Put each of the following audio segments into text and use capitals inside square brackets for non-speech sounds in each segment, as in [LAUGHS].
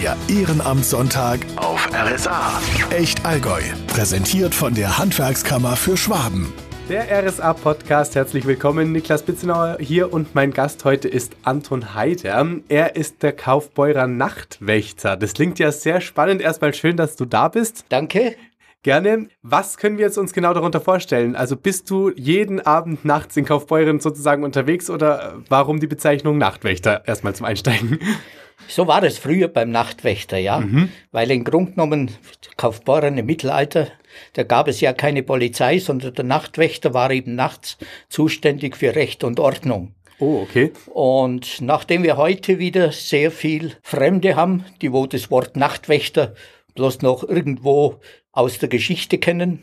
Der Ehrenamtssonntag auf RSA. Echt Allgäu. Präsentiert von der Handwerkskammer für Schwaben. Der RSA-Podcast, herzlich willkommen. Niklas Bitzenauer hier und mein Gast heute ist Anton Heider. Er ist der Kaufbeurer Nachtwächter. Das klingt ja sehr spannend. Erstmal schön, dass du da bist. Danke. Gerne. Was können wir jetzt uns genau darunter vorstellen? Also bist du jeden Abend nachts in Kaufbeuren sozusagen unterwegs oder warum die Bezeichnung Nachtwächter erstmal zum Einsteigen? So war es früher beim Nachtwächter, ja. Mhm. Weil im Grunde genommen Kaufbeuren im Mittelalter, da gab es ja keine Polizei, sondern der Nachtwächter war eben nachts zuständig für Recht und Ordnung. Oh, okay. Und nachdem wir heute wieder sehr viel Fremde haben, die wo das Wort Nachtwächter bloß noch irgendwo aus der Geschichte kennen,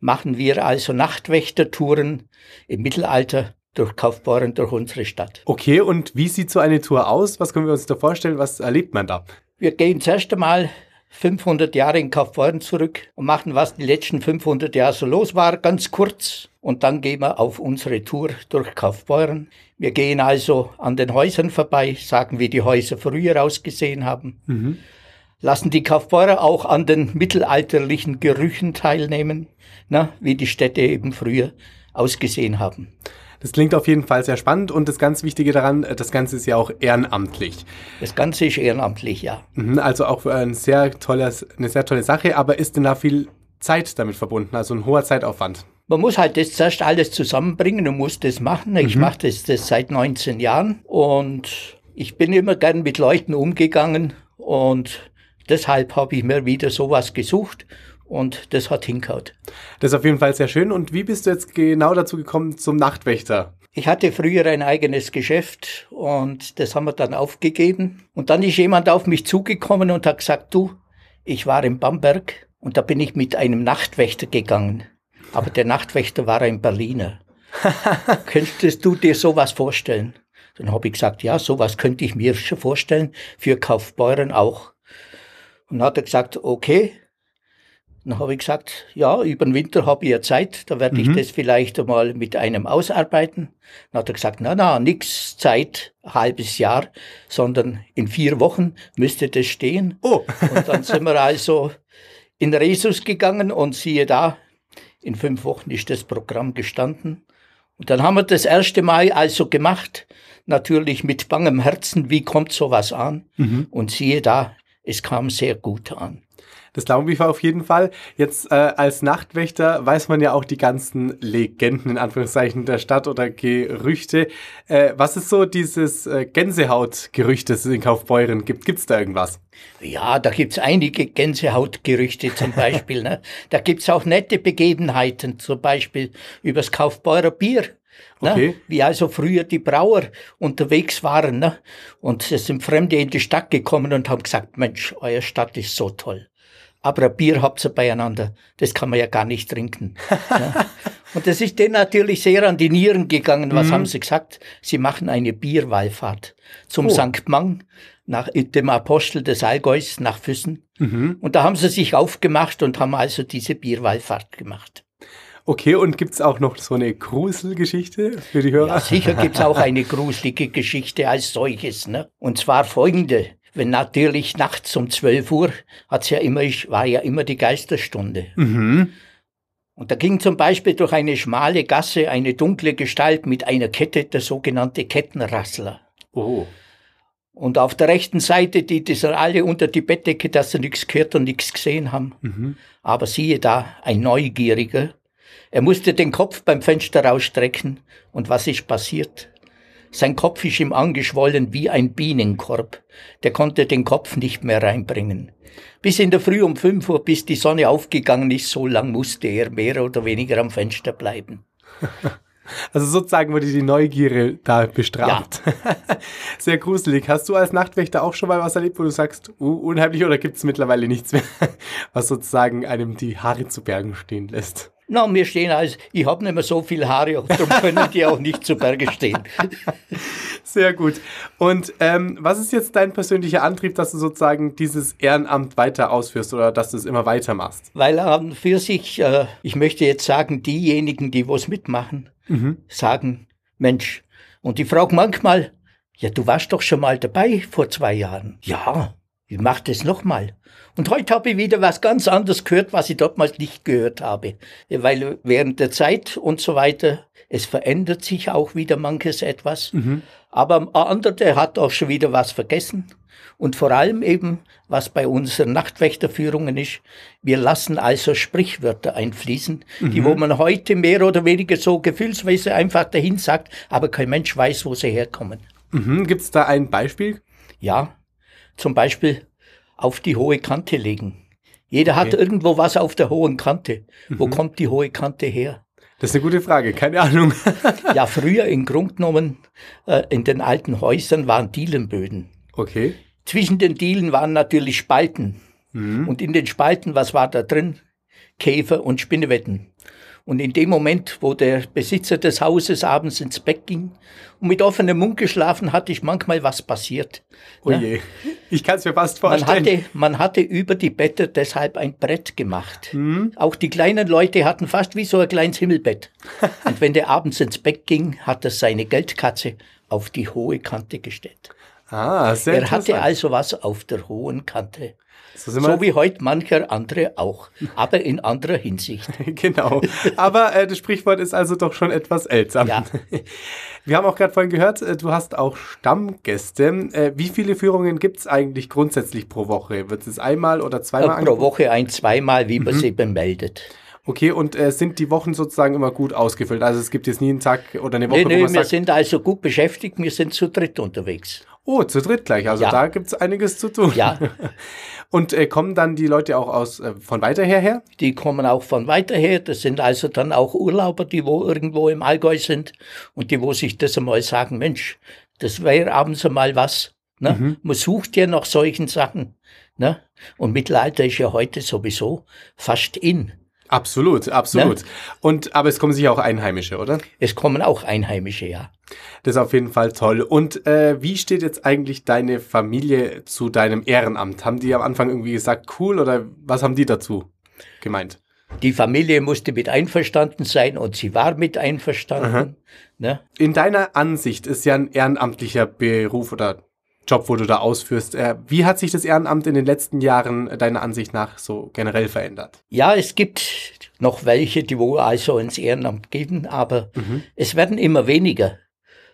machen wir also Nachtwächtertouren im Mittelalter durch Kaufbeuren, durch unsere Stadt. Okay, und wie sieht so eine Tour aus? Was können wir uns da vorstellen? Was erlebt man da? Wir gehen zuerst einmal 500 Jahre in Kaufbeuren zurück und machen, was die letzten 500 Jahre so los war, ganz kurz. Und dann gehen wir auf unsere Tour durch Kaufbeuren. Wir gehen also an den Häusern vorbei, sagen, wie die Häuser früher ausgesehen haben. Mhm. Lassen die Kaufbeurer auch an den mittelalterlichen Gerüchen teilnehmen, na, wie die Städte eben früher ausgesehen haben. Das klingt auf jeden Fall sehr spannend und das ganz Wichtige daran, das Ganze ist ja auch ehrenamtlich. Das Ganze ist ehrenamtlich, ja. Mhm, also auch ein sehr tolles, eine sehr tolle Sache, aber ist denn da viel Zeit damit verbunden, also ein hoher Zeitaufwand? Man muss halt das zuerst alles zusammenbringen und muss das machen. Ich mhm. mache das, das seit 19 Jahren und ich bin immer gern mit Leuten umgegangen und deshalb habe ich mir wieder sowas gesucht und das hat hingehaut. Das ist auf jeden Fall sehr schön. Und wie bist du jetzt genau dazu gekommen zum Nachtwächter? Ich hatte früher ein eigenes Geschäft und das haben wir dann aufgegeben. Und dann ist jemand auf mich zugekommen und hat gesagt, du, ich war in Bamberg und da bin ich mit einem Nachtwächter gegangen. Aber der Nachtwächter war ein Berliner. [LAUGHS] Könntest du dir sowas vorstellen? Dann habe ich gesagt, ja, sowas könnte ich mir schon vorstellen, für Kaufbeuren auch. Und dann hat er gesagt, okay, dann habe ich gesagt, ja, über den Winter habe ich ja Zeit, da werde mhm. ich das vielleicht einmal mit einem ausarbeiten. Dann hat er gesagt, na, na, nix Zeit, halbes Jahr, sondern in vier Wochen müsste das stehen. Oh. und dann sind wir also in Resus gegangen und siehe da, in fünf Wochen ist das Programm gestanden. Und dann haben wir das erste Mal also gemacht, natürlich mit bangem Herzen, wie kommt sowas an? Mhm. Und siehe da, es kam sehr gut an. Das glaube ich auf jeden Fall. Jetzt äh, als Nachtwächter weiß man ja auch die ganzen Legenden in Anführungszeichen der Stadt oder Gerüchte. Äh, was ist so dieses äh, Gänsehautgerücht, das es in Kaufbeuren gibt? Gibt es da irgendwas? Ja, da gibt's einige Gänsehautgerüchte zum [LAUGHS] Beispiel. ne? Da gibt's auch nette Begebenheiten, zum Beispiel übers Kaufbeurer Bier. Ne? Okay. Wie also früher die Brauer unterwegs waren. Ne? Und es sind Fremde in die Stadt gekommen und haben gesagt, Mensch, euer Stadt ist so toll aber ein Bier habt ihr beieinander. Das kann man ja gar nicht trinken. ja. [LAUGHS] Und das ist denen natürlich sehr an die Nieren gegangen. Was mhm. haben sie gesagt? Sie machen eine Bierwallfahrt zum oh. St. Mang, nach dem Apostel des Allgäus nach Füssen. Mhm. Und da haben sie sich aufgemacht und haben also diese Bierwallfahrt gemacht. Okay, und gibt's auch noch so eine Gruselgeschichte für die Hörer? Ja, sicher gibt's auch [LAUGHS] eine gruselige Geschichte als solches. Ne? Und zwar folgende wenn natürlich nachts um 12 Uhr hat's ja immer, war ja immer die Geisterstunde. Mhm. Und da ging zum Beispiel durch eine schmale Gasse eine dunkle Gestalt mit einer Kette, der sogenannte Kettenrassler. Oh. Und auf der rechten Seite, die, die sind alle unter die Bettdecke, dass sie nichts gehört und nichts gesehen haben. Mhm. Aber siehe da, ein Neugieriger. Er musste den Kopf beim Fenster rausstrecken. Und was ist passiert? Sein Kopf ist ihm angeschwollen wie ein Bienenkorb. Der konnte den Kopf nicht mehr reinbringen. Bis in der Früh um fünf Uhr, bis die Sonne aufgegangen ist, so lang musste er mehr oder weniger am Fenster bleiben. [LAUGHS] Also sozusagen wurde die Neugierde da bestraft. Ja. [LAUGHS] Sehr gruselig. Hast du als Nachtwächter auch schon mal was erlebt, wo du sagst, uh, unheimlich oder gibt es mittlerweile nichts mehr, [LAUGHS] was sozusagen einem die Haare zu Bergen stehen lässt? Na, mir stehen als, ich habe nicht mehr so viel Haare, darum können die auch nicht zu Berge stehen. [LAUGHS] Sehr gut. Und ähm, was ist jetzt dein persönlicher Antrieb, dass du sozusagen dieses Ehrenamt weiter ausführst oder dass du es immer weitermachst? Weil an für sich, äh, ich möchte jetzt sagen, diejenigen, die was mitmachen, mhm. sagen, Mensch, und ich frage manchmal, ja, du warst doch schon mal dabei vor zwei Jahren. Ja, Ich mache das nochmal. Und heute habe ich wieder was ganz anderes gehört, was ich damals nicht gehört habe. Weil während der Zeit und so weiter, es verändert sich auch wieder manches etwas. Mhm. Aber ein anderer, der hat auch schon wieder was vergessen. Und vor allem eben, was bei unseren Nachtwächterführungen ist, wir lassen also Sprichwörter einfließen, mhm. die wo man heute mehr oder weniger so gefühlsweise einfach dahin sagt, aber kein Mensch weiß, wo sie herkommen. Mhm. Gibt es da ein Beispiel? Ja, zum Beispiel auf die hohe Kante legen. Jeder okay. hat irgendwo was auf der hohen Kante. Mhm. Wo kommt die hohe Kante her? Das ist eine gute Frage, keine Ahnung. ja, [LAUGHS] früher in Grund genommen, äh, in den alten Häusern waren Dielenböden. Okay. Zwischen den Dielen waren natürlich Spalten. Mhm. Und in den Spalten, was war da drin? Käfer und Spinnewetten. Und in dem Moment, wo der Besitzer des Hauses abends ins Bett ging und mit offenem Mund geschlafen, hatte ich manchmal was passiert. Oh je, ich kann es mir fast vorstellen. Man hatte, man hatte über die Bette deshalb ein Brett gemacht. Mhm. Auch die kleinen Leute hatten fast wie so ein kleines Himmelbett. [LAUGHS] und wenn der abends ins Bett ging, hat er seine Geldkatze auf die hohe Kante gestellt. Ah, sehr Er hatte also was auf der hohen Kante. So, so, wie heute mancher andere auch, aber in anderer Hinsicht. [LAUGHS] genau. Aber äh, das Sprichwort ist also doch schon etwas ältsam. Ja. [LAUGHS] Wir haben auch gerade vorhin gehört, äh, du hast auch Stammgäste. Äh, wie viele Führungen gibt es eigentlich grundsätzlich pro Woche? Wird es einmal oder zweimal? Äh, pro Woche ein, zweimal, wie man mhm. sie bemeldet. Okay, und äh, sind die Wochen sozusagen immer gut ausgefüllt? Also es gibt jetzt nie einen Tag oder eine Woche, nee, nee, wo man wir sagt, sind also gut beschäftigt, wir sind zu dritt unterwegs. Oh, zu dritt gleich. Also ja. da gibt's einiges zu tun. Ja. [LAUGHS] Und äh, kommen dann die Leute auch aus äh, von weiter her? Die kommen auch von weiter her. Das sind also dann auch Urlauber, die wo irgendwo im Allgäu sind und die wo sich das einmal sagen, Mensch, das wäre abends einmal was. Ne? Mhm. Man sucht ja nach solchen Sachen. Ne? Und Mittelalter ist ja heute sowieso fast in. Absolut, absolut. Ne? Und aber es kommen sicher auch Einheimische, oder? Es kommen auch Einheimische, ja. Das ist auf jeden Fall toll. Und äh, wie steht jetzt eigentlich deine Familie zu deinem Ehrenamt? Haben die am Anfang irgendwie gesagt, cool, oder was haben die dazu gemeint? Die Familie musste mit einverstanden sein und sie war mit einverstanden. Ne? In deiner Ansicht ist ja ein ehrenamtlicher Beruf oder Job, wo du da ausführst. Äh, wie hat sich das Ehrenamt in den letzten Jahren äh, deiner Ansicht nach so generell verändert? Ja, es gibt noch welche, die wo also ins Ehrenamt gehen, aber mhm. es werden immer weniger.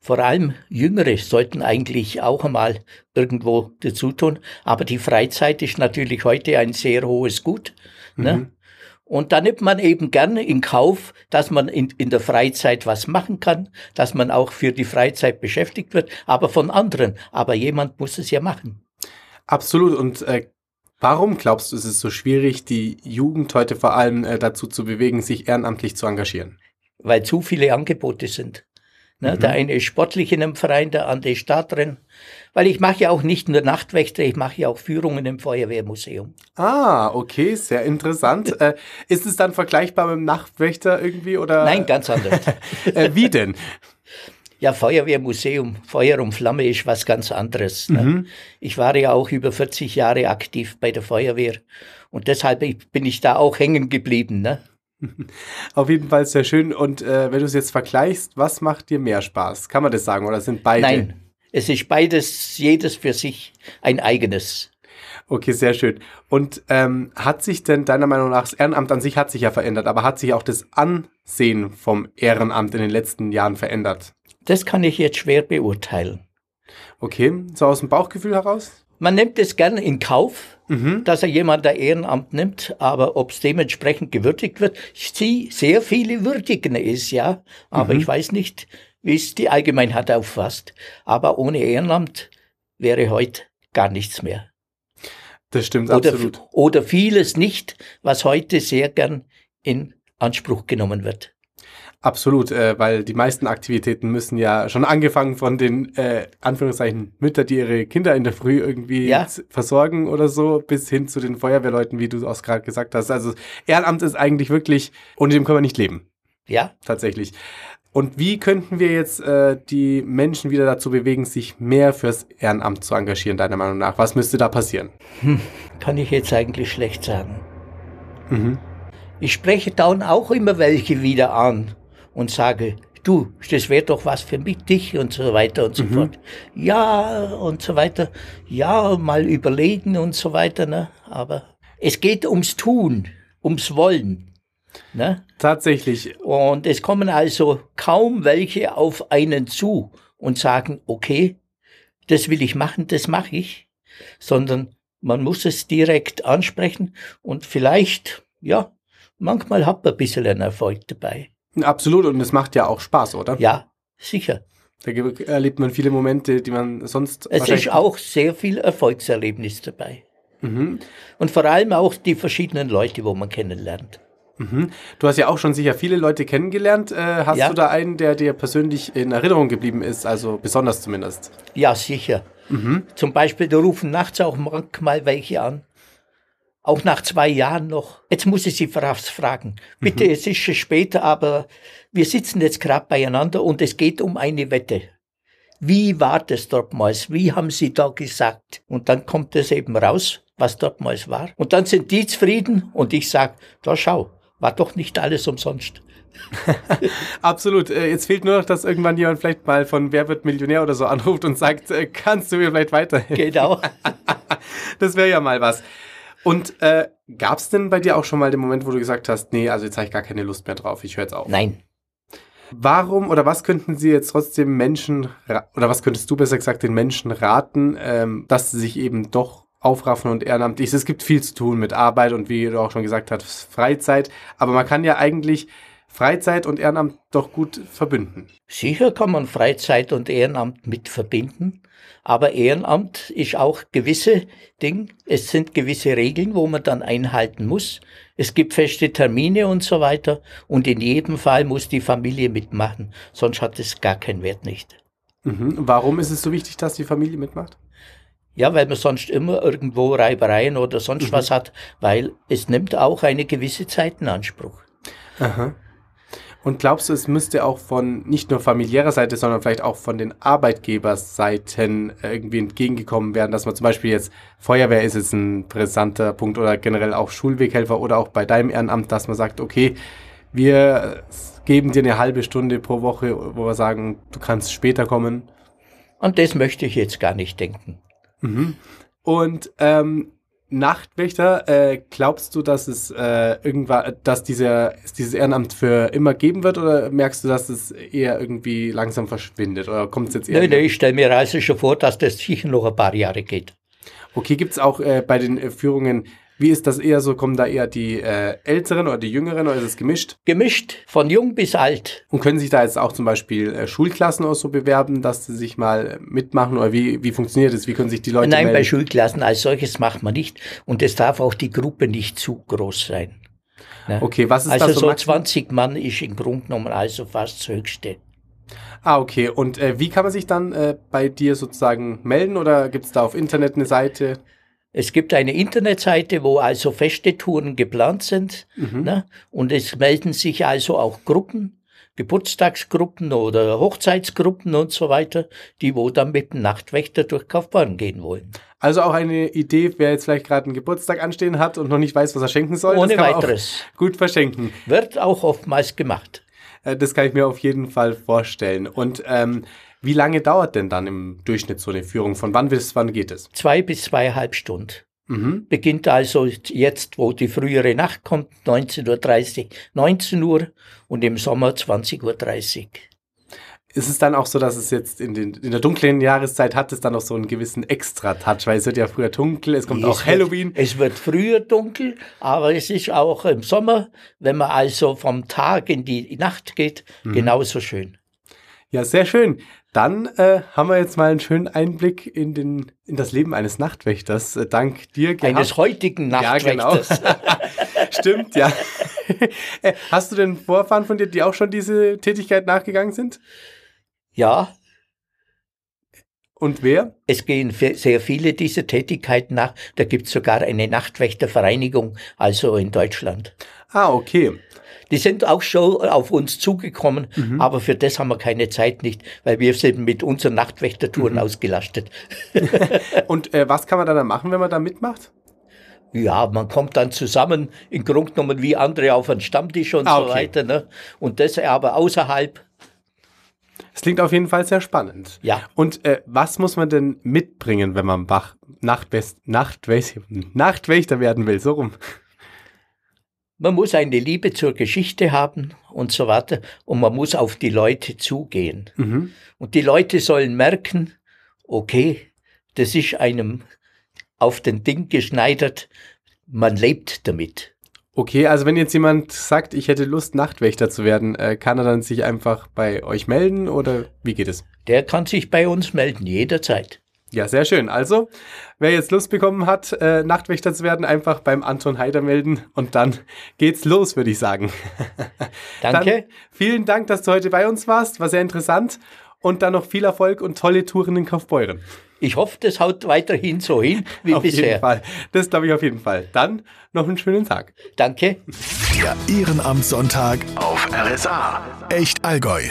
Vor allem Jüngere sollten eigentlich auch einmal irgendwo dazu tun. Aber die Freizeit ist natürlich heute ein sehr hohes Gut. Ne? Und da nimmt man eben gerne in Kauf, dass man in, in der Freizeit was machen kann, dass man auch für die Freizeit beschäftigt wird, aber von anderen. Aber jemand muss es ja machen. Absolut. Und äh, warum glaubst du, ist es so schwierig, die Jugend heute vor allem äh, dazu zu bewegen, sich ehrenamtlich zu engagieren? Weil zu viele Angebote sind. Ne? Mhm. Der eine ist sportlich in einem Verein, der andere ist da drin. Weil ich mache ja auch nicht nur Nachtwächter, ich mache ja auch Führungen im Feuerwehrmuseum. Ah, okay, sehr interessant. [LAUGHS] äh, ist es dann vergleichbar mit dem Nachtwächter irgendwie oder? Nein, ganz anders. [LAUGHS] äh, wie denn? Ja, Feuerwehrmuseum, Feuer und Flamme ist was ganz anderes. Ne? Mhm. Ich war ja auch über 40 Jahre aktiv bei der Feuerwehr und deshalb bin ich da auch hängen geblieben. Ne? [LAUGHS] Auf jeden Fall sehr schön. Und äh, wenn du es jetzt vergleichst, was macht dir mehr Spaß? Kann man das sagen oder sind beide? Nein, es ist beides, jedes für sich ein eigenes. Okay, sehr schön. Und ähm, hat sich denn deiner Meinung nach, das Ehrenamt an sich hat sich ja verändert, aber hat sich auch das Ansehen vom Ehrenamt in den letzten Jahren verändert? Das kann ich jetzt schwer beurteilen. Okay, so aus dem Bauchgefühl heraus? Man nimmt es gerne in Kauf, mhm. dass er jemand der Ehrenamt nimmt, aber ob es dementsprechend gewürdigt wird, ich sehe sehr viele würdigen es, ja, aber mhm. ich weiß nicht, wie es die Allgemeinheit auffasst. Aber ohne Ehrenamt wäre heute gar nichts mehr. Das stimmt oder, absolut. Oder vieles nicht, was heute sehr gern in Anspruch genommen wird. Absolut, äh, weil die meisten Aktivitäten müssen ja schon angefangen von den äh, Anführungszeichen Mütter, die ihre Kinder in der Früh irgendwie ja. versorgen oder so, bis hin zu den Feuerwehrleuten, wie du auch gerade gesagt hast. Also Ehrenamt ist eigentlich wirklich, ohne dem können wir nicht leben. Ja. Tatsächlich. Und wie könnten wir jetzt äh, die Menschen wieder dazu bewegen, sich mehr fürs Ehrenamt zu engagieren, deiner Meinung nach? Was müsste da passieren? Hm, kann ich jetzt eigentlich schlecht sagen. Mhm. Ich spreche dann auch immer welche wieder an und sage, du, das wäre doch was für mich, dich und so weiter und so Mhm. fort. Ja, und so weiter. Ja, mal überlegen und so weiter, ne? Aber es geht ums Tun, ums Wollen. Ne? Tatsächlich. Und es kommen also kaum welche auf einen zu und sagen, okay, das will ich machen, das mache ich, sondern man muss es direkt ansprechen und vielleicht, ja, manchmal hat man ein bisschen einen Erfolg dabei. Absolut. Und es macht ja auch Spaß, oder? Ja, sicher. Da erlebt man viele Momente, die man sonst Es ist auch sehr viel Erfolgserlebnis dabei. Mhm. Und vor allem auch die verschiedenen Leute, wo man kennenlernt. Mhm. Du hast ja auch schon sicher viele Leute kennengelernt. Äh, hast Ja. du da einen, der dir persönlich in Erinnerung geblieben ist? Also besonders zumindest. Ja, sicher. Zum Beispiel, da rufen nachts auch manchmal welche an. Auch nach zwei Jahren noch. Jetzt muss ich Sie fra- fragen. Bitte, es ist schon später, aber wir sitzen jetzt gerade beieinander und es geht um eine Wette. Wie war das dortmals? Wie haben Sie da gesagt? Und dann kommt es eben raus, was dortmals war. Und dann sind die zufrieden und ich sag, da schau, war doch nicht alles umsonst. [LAUGHS] Absolut. Äh, jetzt fehlt nur noch, dass irgendwann jemand vielleicht mal von Wer wird Millionär oder so anruft und sagt, äh, kannst du mir vielleicht weiterhelfen? Genau. [LAUGHS] Das wäre ja mal was. Und äh, gab es denn bei dir auch schon mal den Moment, wo du gesagt hast, nee, also jetzt habe ich gar keine Lust mehr drauf, ich höre jetzt auf? Nein. Warum oder was könnten Sie jetzt trotzdem Menschen, oder was könntest du besser gesagt den Menschen raten, ähm, dass sie sich eben doch aufraffen und ehrenamtlich, es gibt viel zu tun mit Arbeit und wie du auch schon gesagt hast, Freizeit, aber man kann ja eigentlich Freizeit und Ehrenamt doch gut verbünden. Sicher kann man Freizeit und Ehrenamt mit verbinden, aber Ehrenamt ist auch gewisse Dinge, es sind gewisse Regeln, wo man dann einhalten muss. Es gibt feste Termine und so weiter und in jedem Fall muss die Familie mitmachen, sonst hat es gar keinen Wert nicht. Mhm. Warum ist es so wichtig, dass die Familie mitmacht? Ja, weil man sonst immer irgendwo Reibereien oder sonst was hat, weil es nimmt auch eine gewisse Zeit in Anspruch. Aha. Und glaubst du, es müsste auch von nicht nur familiärer Seite, sondern vielleicht auch von den Arbeitgeberseiten äh, irgendwie entgegengekommen werden, dass man zum Beispiel jetzt Feuerwehr ist jetzt ein brisanter Punkt oder generell auch Schulweghelfer oder auch bei deinem Ehrenamt, dass man sagt, okay, wir geben dir eine halbe Stunde pro Woche, wo wir sagen, du kannst später kommen. Und das möchte ich jetzt gar nicht denken. Mhm. Und ähm, Nachtwächter, äh, glaubst du, dass es äh, irgendwann, dass dieser, dieses Ehrenamt für immer geben wird oder merkst du, dass es eher irgendwie langsam verschwindet oder kommt es jetzt eher? Nein, nein, ich stelle mir schon vor, dass das sicher noch ein paar Jahre geht. Okay, gibt es auch äh, bei den äh, Führungen, wie ist das eher so, kommen da eher die äh, Älteren oder die Jüngeren oder ist es gemischt? Gemischt, von jung bis alt. Und können sich da jetzt auch zum Beispiel äh, Schulklassen oder so bewerben, dass sie sich mal äh, mitmachen oder wie, wie funktioniert es? Wie können sich die Leute Nein, bei melden? Schulklassen als solches macht man nicht. Und es darf auch die Gruppe nicht zu groß sein. Ne? Okay, was ist Also das so so Maximum? 20 Mann ist im Grunde genommen also fast das Höchste. Ah, okay. Und äh, wie kann man sich dann äh, bei dir sozusagen melden oder gibt es da auf Internet eine Seite? Es gibt eine Internetseite, wo also feste Touren geplant sind. Mhm. Ne? Und es melden sich also auch Gruppen, Geburtstagsgruppen oder Hochzeitsgruppen und so weiter, die wo dann mit dem Nachtwächter durch Kaufbeuren gehen wollen. Also auch eine Idee, wer jetzt vielleicht gerade einen Geburtstag anstehen hat und noch nicht weiß, was er schenken soll. Ohne weiteres. Gut verschenken. Wird auch oftmals gemacht. Äh, das kann ich mir auf jeden Fall vorstellen. Und ähm, wie lange dauert denn dann im Durchschnitt so eine Führung? Von wann bis wann geht es? Zwei bis zweieinhalb Stunden. Mhm. Beginnt also jetzt, wo die frühere Nacht kommt, 19.30 Uhr, 19 Uhr und im Sommer 20.30 Uhr. Ist es dann auch so, dass es jetzt in, den, in der dunklen Jahreszeit hat es dann noch so einen gewissen Extra-Touch, weil es wird ja früher dunkel, es kommt Es auch wird- Halloween. Es wird früher dunkel, aber es ist auch im Sommer, wenn man also vom Tag in die Nacht geht, Mhm. genauso schön. Ja, sehr schön. Dann äh, haben wir jetzt mal einen schönen Einblick in, den, in das Leben eines Nachtwächters. Äh, dank dir gehabt. Eines heutigen Ja, genau. Nachtwächters. [LAUGHS] [LAUGHS] Stimmt, ja. Äh, Hast du denn Vorfahren von dir, die auch schon diese Tätigkeit nachgegangen sind? ja, Und wer? es gehen sehr viele dieser Tätigkeiten nach. Da gibt es sogar eine Nachtwächtervereinigung, also in Deutschland. Ah, okay. Die sind auch schon auf uns zugekommen, Mhm. aber für das haben wir keine Zeit nicht, weil wir sind mit unseren Nachtwächtertouren Mhm. ausgelastet. [LAUGHS] Und äh, was kann man dann da machen, wenn man da mitmacht? Ja, man kommt dann zusammen, im Grunde genommen wie andere auf einen Stammtisch und Ah, so okay. weiter. Ne? Und das aber außerhalb Es klingt auf jeden Fall sehr spannend. Ja. Und äh, was muss man denn mitbringen, wenn man Bach Nachtwächter werden will? So rum. Man muss eine Liebe zur Geschichte haben und so weiter. Und man muss auf die Leute zugehen. Mhm. Und die Leute sollen merken, okay, das ist einem auf den Ding geschneidert, man lebt damit. Okay, also wenn jetzt jemand sagt, ich hätte Lust, Nachtwächter zu werden, äh, kann er dann sich einfach bei euch melden oder wie geht es? Der kann sich bei uns melden, jederzeit. Ja, sehr schön. Also, wer jetzt Lust bekommen hat, äh, Nachtwächter zu werden, einfach beim Anton Heider melden und dann geht's los, würde ich sagen. [LAUGHS] Danke. Dann vielen Dank, dass du heute bei uns warst. War sehr interessant. Und dann noch viel Erfolg und tolle Touren in Kaufbeuren. Ich hoffe, das haut weiterhin so hin wie auf bisher. Auf jeden Fall. Das glaube ich auf jeden Fall. Dann noch einen schönen Tag. Danke. Der Ehrenamtssonntag auf RSA. Echt Allgäu.